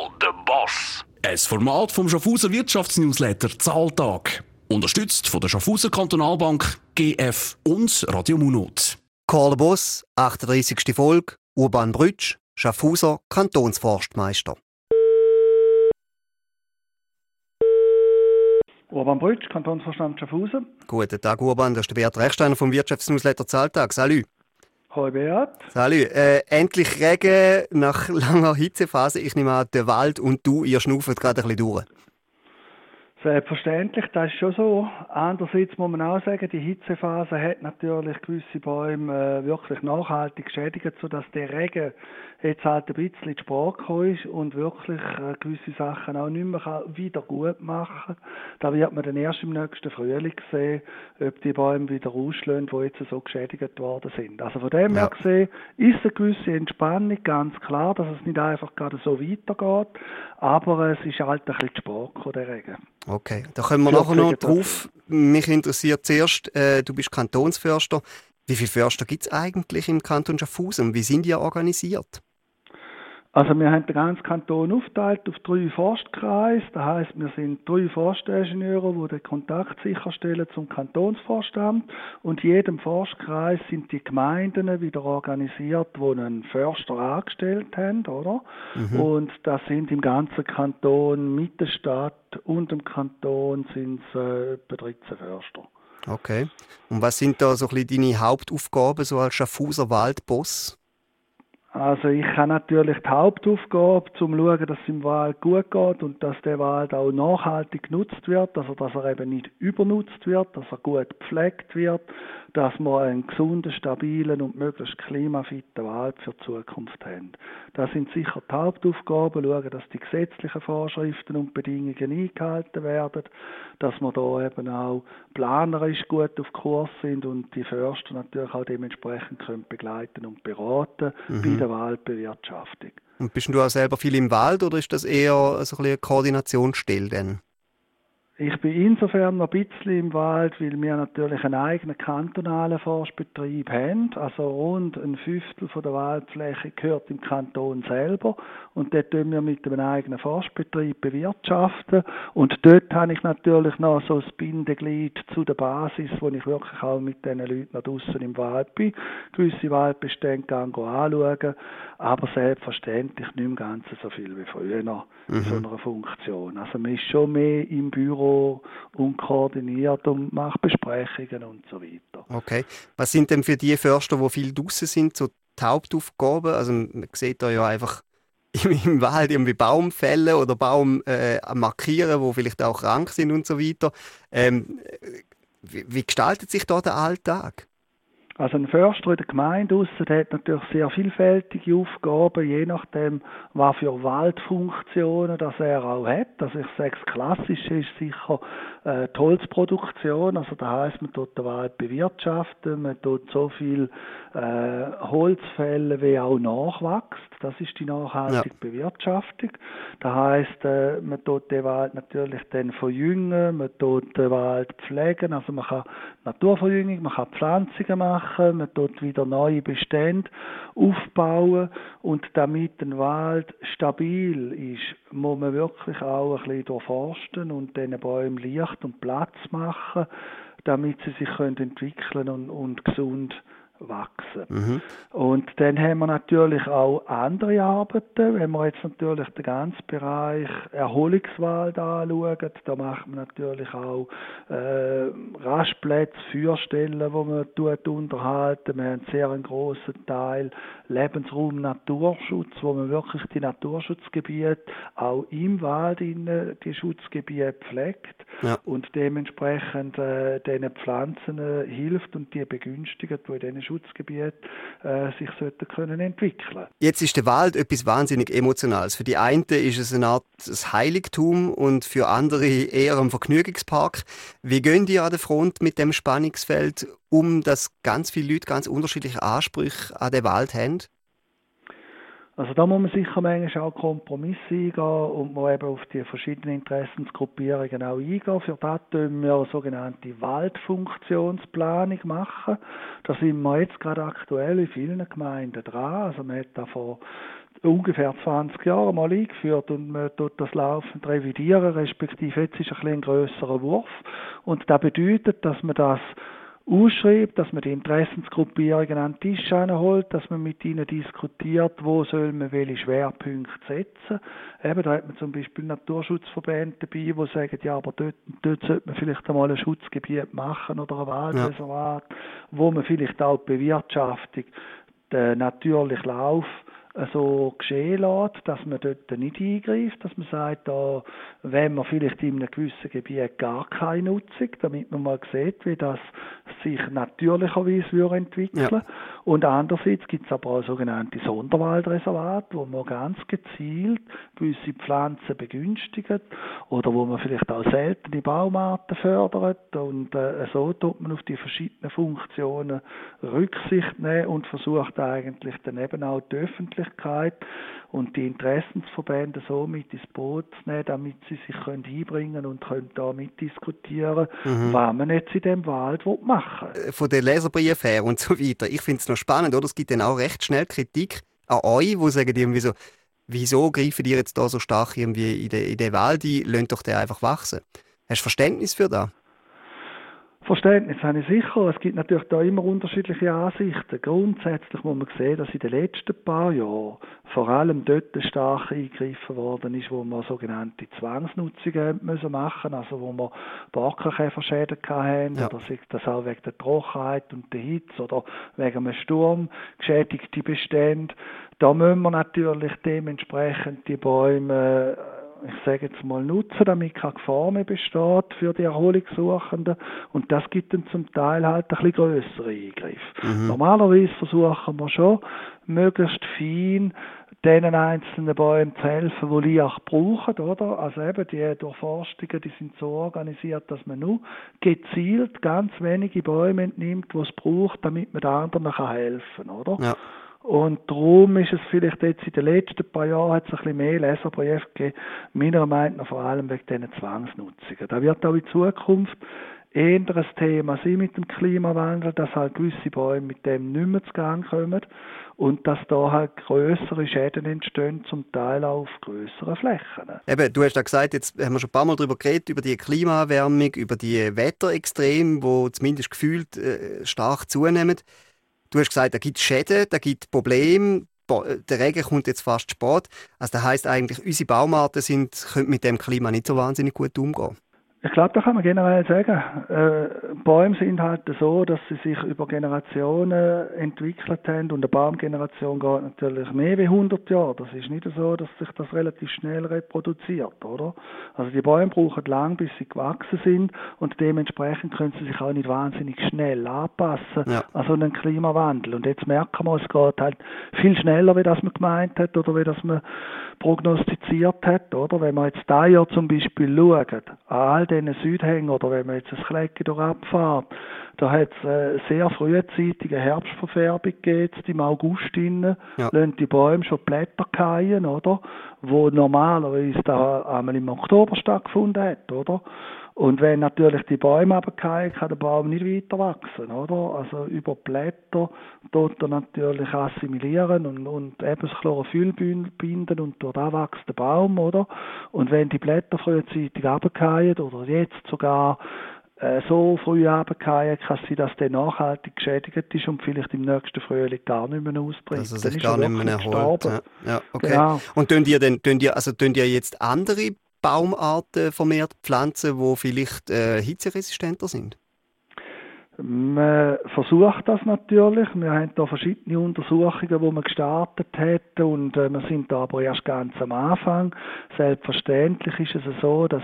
Mal der Boss. Ein Format vom Schaffhauser Wirtschaftsnewsletter Zahltag. Unterstützt von der Schaffhauser Kantonalbank, GF und Radio Munot. Karl Boss, 38. Folge, Urban Brütsch, Schaffhauser Kantonsforstmeister. Urban Brütsch, Kantonsvorstand Schaffhausen. Guten Tag, Urban. Das ist der Beat Rechsteiner vom Wirtschaftsnewsletter Zahltag. Salut. Hoi Beat. Salut. Äh, endlich Regen nach langer Hitzephase. Ich nehme an, der Wald und du, ihr schnauft gerade ein bisschen durch. Selbstverständlich, das ist schon so. Andererseits muss man auch sagen, die Hitzephase hat natürlich gewisse Bäume äh, wirklich nachhaltig geschädigt, sodass der Regen jetzt halt ein bisschen in die Sprache ist und wirklich äh, gewisse Sachen auch nicht mehr wieder gut machen Da wird man dann erst im nächsten Frühling sehen, ob die Bäume wieder ausschlagen, die jetzt so geschädigt worden sind. Also von dem ja. her gesehen ist eine gewisse Entspannung, ganz klar, dass es nicht einfach gerade so weitergeht, aber es ist halt ein bisschen die Sprache, der Regen. Okay, da kommen wir nachher noch drauf. Mich interessiert zuerst, äh, du bist Kantonsförster. Wie viele Förster gibt es eigentlich im Kanton Schaffhausen? Wie sind die organisiert? Also wir haben den ganzen Kanton aufgeteilt auf drei Forstkreise. Das heißt, wir sind drei Forstingenieure, die den Kontakt sicherstellen zum Kantonsvorstand. Und in jedem Forstkreis sind die Gemeinden wieder organisiert, die einen Förster angestellt haben, oder? Mhm. Und das sind im ganzen Kanton mit der Stadt und dem Kanton sind es äh, etwa 13 Förster. Okay. Und was sind da so ein bisschen deine Hauptaufgaben so als Schaffhauser Waldboss? Also ich habe natürlich die Hauptaufgabe, zum zu schauen, dass es im Wald gut geht und dass der Wald auch nachhaltig genutzt wird, also dass er eben nicht übernutzt wird, dass er gut gepflegt wird, dass wir einen gesunden, stabilen und möglichst klimafitten Wald für die Zukunft haben. Das sind sicher die Hauptaufgaben, schauen, dass die gesetzlichen Vorschriften und Bedingungen eingehalten werden, dass wir da eben auch planerisch gut auf Kurs sind und die Förster natürlich auch dementsprechend können begleiten und beraten mhm. Bei der Waldbewirtschaftung. Und bist du auch selber viel im Wald oder ist das eher so ein eine Koordinationsstelle denn? Ich bin insofern noch ein bisschen im Wald, weil wir natürlich einen eigenen kantonalen Forstbetrieb haben. Also rund ein Fünftel von der Waldfläche gehört im Kanton selber. Und dort tun wir mit einem eigenen Forstbetrieb bewirtschaften. Und dort habe ich natürlich noch so das Bindeglied zu der Basis, wo ich wirklich auch mit diesen Leuten noch draußen im Wald bin. Gewisse Waldbestände anschauen. Aber selbstverständlich nicht im Ganzen so viel wie früher noch mhm. in so einer Funktion. Also man ist schon mehr im Büro und koordiniert und macht Besprechungen und so weiter. Okay. Was sind denn für die Förster, die viel draußen sind, so die Hauptaufgaben? Also man sieht da ja einfach im, im Wald irgendwie Baum fällen oder Baum äh, markieren, wo vielleicht auch krank sind und so weiter. Ähm, wie, wie gestaltet sich da der Alltag? Also ein Förster in der Gemeinde draussen, hat natürlich sehr vielfältige Aufgaben, je nachdem, was für Waldfunktionen das er auch hat. Also ich sage, das Klassische ist sicher äh, die Holzproduktion, also das heisst, man tut den Wald bewirtschaften, man tut so viel äh, Holzfälle wie auch nachwächst, das ist die nachhaltige ja. Bewirtschaftung. Das heisst, äh, man tut den Wald natürlich dann verjüngen, man tut den Wald pflegen, also man kann Naturverjüngung, man kann Pflanzungen machen, man tut wieder neue Bestände aufbauen. Und damit ein Wald stabil ist, muss man wirklich auch ein bisschen durchforsten und diesen Bäumen Licht und Platz machen, damit sie sich können entwickeln und, und gesund wachsen. Mhm. Und dann haben wir natürlich auch andere Arbeiten. Wenn wir jetzt natürlich den ganzen Bereich Erholungswald anschauen, da macht man natürlich auch äh, Rastplätze, Feuerstellen, wo man tut unterhalten. Wir haben sehr einen großen Teil Lebensraum Naturschutz, wo man wirklich die Naturschutzgebiete auch im Wald in die Schutzgebiete pflegt ja. und dementsprechend äh, den Pflanzen äh, hilft und die begünstigt, die in diesen Schutzgebieten äh, sich sollten können entwickeln. Jetzt ist der Wald etwas wahnsinnig Emotionales. Für die einen ist es eine Art Heiligtum und für andere eher ein Vergnügungspark. Wie gehen die an der Front mit dem Spannungsfeld um, dass ganz viele Leute ganz unterschiedliche Ansprüche an den Wald haben? Also da muss man sicher manchmal auch Kompromisse eingehen und man eben auf die verschiedenen Interessensgruppierungen auch eingehen. Für das tun wir eine sogenannte Waldfunktionsplanung machen. Da sind wir jetzt gerade aktuell in vielen Gemeinden dran. Also man hat da vor ungefähr 20 Jahren mal eingeführt und man tut das laufend revidieren, respektive jetzt ist ein, ein grösserer Wurf und das bedeutet, dass man das ausschreibt, dass man die Interessensgruppierungen an den Tisch holt, dass man mit ihnen diskutiert, wo soll man welche Schwerpunkte setzen. Eben, da hat man zum Beispiel Naturschutzverbände dabei, die sagen, ja, aber dort, dort sollte man vielleicht einmal ein Schutzgebiet machen oder ein Waldreservat, ja. wo man vielleicht auch die Bewirtschaftung, den natürlichen Lauf so geschehen lässt, dass man dort nicht eingreift, dass man sagt, da wenn man vielleicht in einem gewissen Gebiet gar keine Nutzung, damit man mal sieht, wie das sich natürlicherweise entwickeln ja. Und andererseits gibt es aber auch sogenannte Sonderwaldreservate, wo man ganz gezielt gewisse Pflanzen begünstigt oder wo man vielleicht auch seltene Baumarten fördert. Und äh, so tut man auf die verschiedenen Funktionen Rücksicht nehmen und versucht eigentlich dann eben auch die Öffentlichkeit und die Interessensverbände so mit ins Boot zu nehmen, damit sie sich können einbringen und können da mitdiskutieren, mhm. was man jetzt in dem Wald machen will. Äh, von den Leserbriefen her und so weiter. Ich finde es noch spannend, oder? Es gibt dann auch recht schnell Kritik an euch, wo sagen irgendwie so, wieso greifen die jetzt da so stark irgendwie in den, in den Wald ein, lasst doch den einfach wachsen. Hast du Verständnis für das? Verständnis habe ich sicher. Es gibt natürlich da immer unterschiedliche Ansichten. Grundsätzlich muss man sehen, dass in den letzten paar Jahren vor allem dort stark eingegriffen worden ist, wo man sogenannte Zwangsnutzungen müssen machen, also wo wir Borkenkäferschäden hatten, ja. oder sich das auch wegen der Trockenheit und der Hitze oder wegen einem Sturm geschädigte Bestände. Da müssen wir natürlich dementsprechend die Bäume ich sage jetzt mal, nutzen, damit keine Gefahr mehr besteht für die Erholungssuchenden. Und das gibt dann zum Teil halt ein bisschen grössere Eingriffe. Mhm. Normalerweise versuchen wir schon, möglichst fein denen einzelnen Bäumen zu helfen, die Liach brauchen, oder? Also eben die Durchforstungen, die sind so organisiert, dass man nur gezielt ganz wenige Bäume entnimmt, die es braucht, damit man den anderen helfen kann, oder? Ja. Und darum ist es vielleicht jetzt in den letzten paar Jahren hat es ein bisschen mehr Leserbriefe gegeben, meiner Meinung nach vor allem wegen diesen Zwangsnutzungen. Da wird auch in Zukunft eher ein Thema sein mit dem Klimawandel, dass halt gewisse Bäume mit dem nicht mehr zu Gang kommen und dass da halt größere Schäden entstehen, zum Teil auch auf größeren Flächen. Eben, du hast ja gesagt, jetzt haben wir schon ein paar Mal darüber geredet, über die Klimaerwärmung, über die Wetterextreme, wo zumindest gefühlt äh, stark zunehmen. Du hast gesagt, da gibt es Schäden, da gibt es Probleme, der Regen kommt jetzt fast spät. Also das heißt eigentlich, unsere Baumarten sind, können mit dem Klima nicht so wahnsinnig gut umgehen. Ich glaube, da kann man generell sagen, äh, Bäume sind halt so, dass sie sich über Generationen entwickelt haben und eine Baumgeneration geht natürlich mehr wie 100 Jahre. Das ist nicht so, dass sich das relativ schnell reproduziert, oder? Also die Bäume brauchen lang, bis sie gewachsen sind und dementsprechend können sie sich auch nicht wahnsinnig schnell anpassen ja. an so einen Klimawandel. Und jetzt merken wir, es geht halt viel schneller, wie das man gemeint hat oder wie das man prognostiziert hat, oder? Wenn man jetzt da Jahr zum Beispiel schaut, diesen Südhängen oder wenn man jetzt ein Klecken durch abfährt, da hat es äh, sehr frühzeitige Herbstverfärbung gegeben, im August innen, ja. lassen die Bäume schon Blätter fallen, oder? Wo normalerweise da einmal im Oktober stattgefunden hat, oder? Und wenn natürlich die Bäume runterfallen, kann der Baum nicht weiter wachsen, oder? Also über Blätter er natürlich assimilieren und, und eben das Chlorophyll binden und dort wächst der Baum, oder? Und wenn die Blätter frühzeitig runterfallen oder jetzt sogar äh, so früh runterfallen, kann sein, dass der nachhaltig geschädigt ist und vielleicht im nächsten Frühling gar nicht mehr ausbringt. Also sich gar nicht mehr erholt. Ja. ja, okay. Genau. Und tun ihr, denn, tun ihr, also tun ihr jetzt andere Baumarten vermehrt pflanzen, die vielleicht äh, hitzeresistenter sind? Man versucht das natürlich. Wir haben da verschiedene Untersuchungen, die wir gestartet hätten und äh, wir sind da aber erst ganz am Anfang. Selbstverständlich ist es so, dass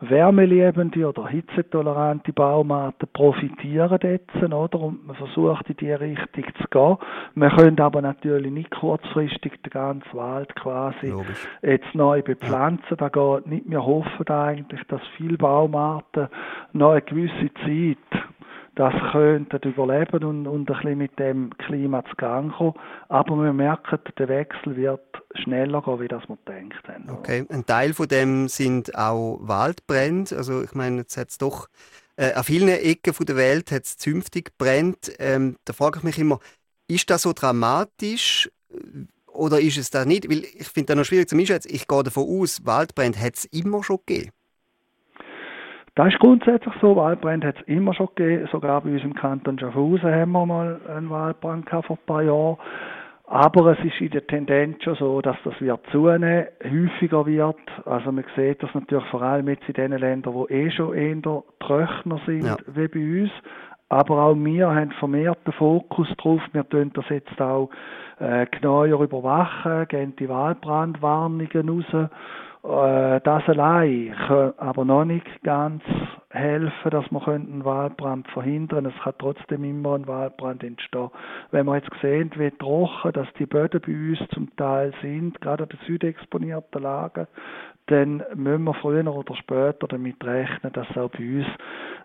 wärmeliebende oder hitzetolerante Baumarten profitieren jetzt, oder? Und man versucht in die Richtung zu gehen. Man könnte aber natürlich nicht kurzfristig den ganzen Wald quasi Logisch. jetzt neu bepflanzen. Da geht nicht. Wir hoffen eigentlich, dass viele Baumarten noch eine gewisse Zeit das könnten überleben und, und ein bisschen mit dem Klima zu Gang kommen. Aber wir merken, der Wechsel wird schneller gehen, wie das wir gedacht. Okay, ein Teil von dem sind auch Waldbrände. Also ich meine, jetzt hat es doch äh, an vielen Ecken der Welt hat es zünftig brennt. Ähm, da frage ich mich immer, ist das so dramatisch oder ist es das nicht? Weil ich finde das noch schwierig zu einschätzen. Ich gehe davon aus, Waldbrände hat es immer schon gegeben. Das ist grundsätzlich so. Waldbrände hat es immer schon gegeben. Sogar bei uns im Kanton Schaffhausen haben wir mal einen Waldbrand vor ein paar Jahren. Aber es ist in der Tendenz schon so, dass das wird zunehmen, häufiger wird. Also man sieht das natürlich vor allem jetzt in den Ländern, wo eh schon eher trockener sind ja. wie bei uns. Aber auch wir haben vermehrt den Fokus drauf. Wir tun das jetzt auch äh, genauer überwachen, gehen die Waldbrandwarnungen raus das allein kann aber noch nicht ganz helfen, dass wir einen Waldbrand verhindern können. Es kann trotzdem immer ein Waldbrand entstehen. Wenn wir jetzt sehen, wie trocken dass die Böden bei uns zum Teil sind, gerade an den südexponierten Lagen, dann müssen wir früher oder später damit rechnen, dass auch bei uns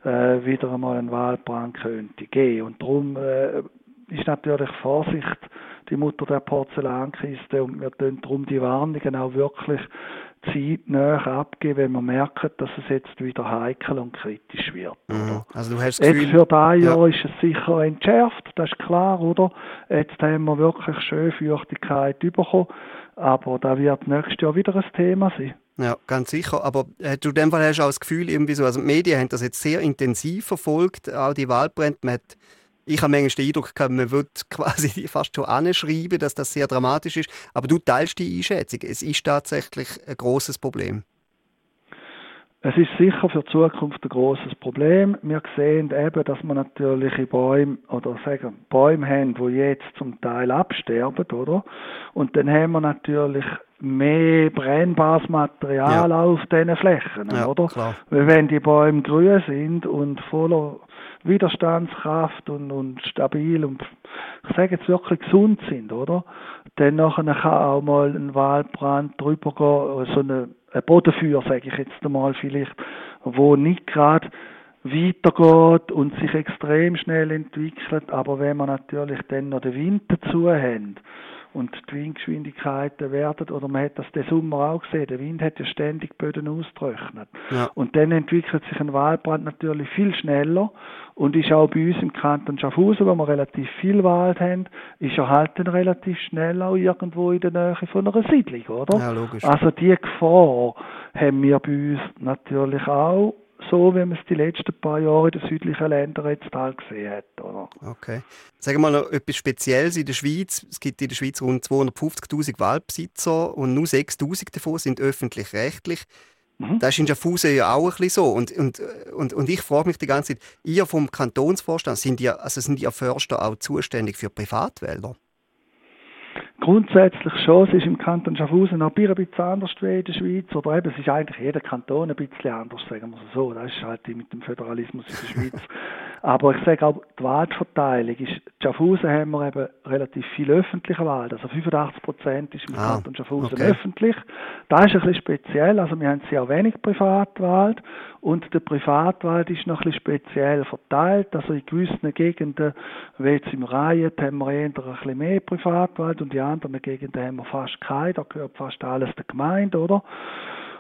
äh, wieder einmal ein Waldbrand könnte gehen. Und darum äh, ist natürlich Vorsicht die Mutter der Porzellankiste und wir tun darum die Warnungen auch wirklich zeitnah abgeben, wenn wir merken, dass es jetzt wieder heikel und kritisch wird. Mhm. Also du hast das Gefühl, jetzt für dieses Jahr ja. ist es sicher entschärft, das ist klar, oder? Jetzt haben wir wirklich schön Feuchtigkeit bekommen, aber da wird nächstes Jahr wieder ein Thema sein. Ja, ganz sicher. Aber äh, du in dem Fall hast du auch das Gefühl, irgendwie so, also die Medien haben das jetzt sehr intensiv verfolgt, auch die Wahlbrände. Man hat ich habe manchmal den Eindruck gehabt, man würde quasi fast schon anschreiben, dass das sehr dramatisch ist. Aber du teilst die Einschätzung. Es ist tatsächlich ein großes Problem. Es ist sicher für die Zukunft ein großes Problem. Wir sehen eben, dass wir natürlich Bäume oder sagen Bäume haben, die jetzt zum Teil absterben, oder? Und dann haben wir natürlich mehr brennbares Material ja. auf diesen Flächen, ja, oder? Klar. Weil wenn die Bäume grün sind und voller Widerstandskraft und, und stabil und ich sage jetzt wirklich gesund sind, oder? Dann kann auch mal ein Waldbrand drüber gehen, so eine, ein Bodenfeuer, sage ich jetzt einmal vielleicht, wo nicht gerade weitergeht und sich extrem schnell entwickelt, aber wenn man natürlich dann noch den Wind dazu haben, und die Windgeschwindigkeiten werden, oder man hat das den Sommer auch gesehen, der Wind hat ja ständig Böden austrocknet. Ja. Und dann entwickelt sich ein Waldbrand natürlich viel schneller und ist auch bei uns im Kanton Schaffhausen, wo wir relativ viel Wald haben, ist er halt dann relativ schnell auch irgendwo in der Nähe von einer Siedlung, oder? Ja, logisch. Also die Gefahr haben wir bei uns natürlich auch so, wie man es die letzten paar Jahre in den südlichen Ländern jetzt halt gesehen hat. Oder? Okay. Sagen wir mal noch etwas Spezielles in der Schweiz. Es gibt in der Schweiz rund 250'000 Waldbesitzer und nur 6'000 davon sind öffentlich-rechtlich. Mhm. Das ist in Schaffhausen ja auch ein bisschen so. Und, und, und, und ich frage mich die ganze Zeit, ihr vom Kantonsvorstand, sind ihr, also sind ihr Förster auch zuständig für Privatwälder? Grundsätzlich schon, es ist im Kanton Schaffhausen noch ein bisschen anders wie in der Schweiz, oder eben, es ist eigentlich jeder Kanton ein bisschen anders, sagen wir es so, das ist halt mit dem Föderalismus in der Schweiz. Aber ich sage auch, die Waldverteilung ist, in Schaffhausen haben wir eben relativ viel öffentliche Wald, also 85 Prozent ist im ah, Kanton Schaffhausen okay. öffentlich. Das ist ein bisschen speziell, also wir haben sehr wenig Privatwald und der Privatwald ist noch ein bisschen speziell verteilt, also in gewissen Gegenden, wie jetzt im Reihen, haben wir eher ein bisschen mehr Privatwald und in anderen Gegenden haben wir fast keinen, da gehört fast alles der Gemeinde, oder?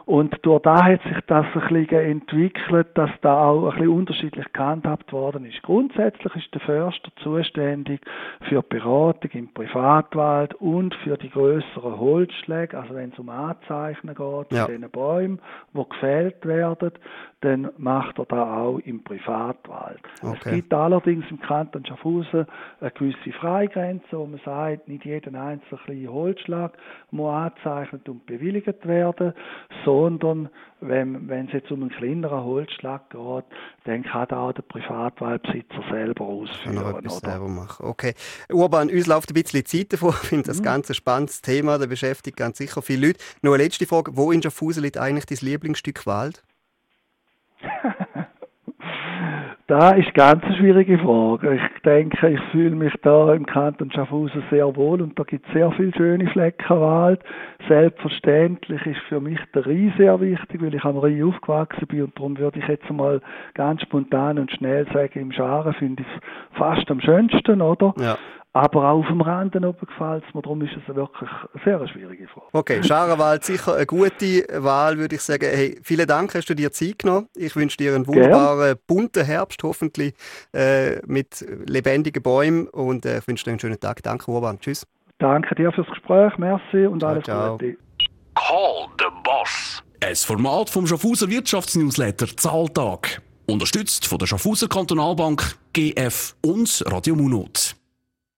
Und durch da hat sich das ein bisschen entwickelt, dass da auch ein bisschen unterschiedlich gehandhabt worden ist. Grundsätzlich ist der Förster zuständig für die Beratung im Privatwald und für die größeren Holzschläge, also wenn es um Anzeichnen geht, ja. den Bäumen, die gefällt werden, dann macht er da auch im Privatwald. Okay. Es gibt allerdings im Kanton Schaffhausen eine gewisse Freigrenze, wo man sagt, nicht jeden einzelnen Holzschlag muss angezeichnet und bewilligt werden, sondern wenn, wenn es jetzt um einen kleineren Holzschlag geht, dann kann da auch der Privatwaldbesitzer selber ausführen. Kann er etwas selber machen. Okay. Urban, uns läuft ein bisschen Zeit davor. Ich finde das mhm. ganz ein spannendes Thema. Das beschäftigt ganz sicher viele Leute. Noch eine letzte Frage. Wo in Schaffhausen liegt eigentlich dein Lieblingsstück Wald? Da ist ganz eine schwierige Frage. Ich denke, ich fühle mich da im Kanton Schaffhausen sehr wohl und da gibt es sehr viele schöne Flecken Wald. Selbstverständlich ist für mich der Rhein sehr wichtig, weil ich am Rhein aufgewachsen bin und darum würde ich jetzt mal ganz spontan und schnell sagen, im Scharen finde ich es fast am schönsten, oder? Ja. Aber auch auf dem Rand oben gefällt es mir, darum ist es wirklich eine sehr schwierige Frage. Okay, Scharenwald sicher eine gute Wahl, würde ich sagen. Hey, vielen Dank, hast du dir Zeit genommen. Ich wünsche dir einen wunderbaren, bunten Herbst, hoffentlich äh, mit lebendigen Bäumen und äh, ich wünsche dir einen schönen Tag. Danke, Urban. Tschüss. Danke dir fürs Gespräch, merci und alles ciao. Gute. Call the Boss. Ein Format vom Schaffhauser Wirtschaftsnewsletter Zahltag. Unterstützt von der Schaffhauser Kantonalbank, GF und Radio Munot.